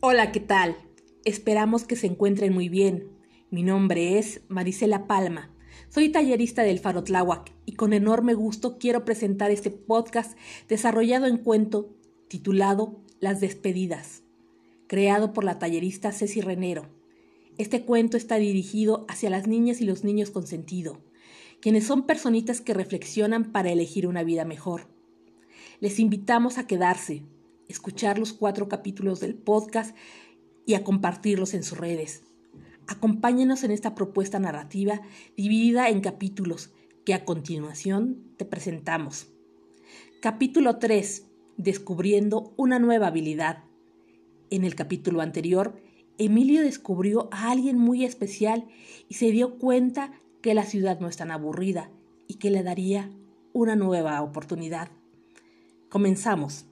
Hola, ¿qué tal? Esperamos que se encuentren muy bien. Mi nombre es Marisela Palma. Soy tallerista del Faro Tláhuac y con enorme gusto quiero presentar este podcast desarrollado en cuento titulado Las despedidas, creado por la tallerista Ceci Renero. Este cuento está dirigido hacia las niñas y los niños con sentido, quienes son personitas que reflexionan para elegir una vida mejor. Les invitamos a quedarse, escuchar los cuatro capítulos del podcast y a compartirlos en sus redes. Acompáñenos en esta propuesta narrativa dividida en capítulos que a continuación te presentamos. Capítulo 3. Descubriendo una nueva habilidad. En el capítulo anterior, Emilio descubrió a alguien muy especial y se dio cuenta que la ciudad no es tan aburrida y que le daría una nueva oportunidad. Comenzamos.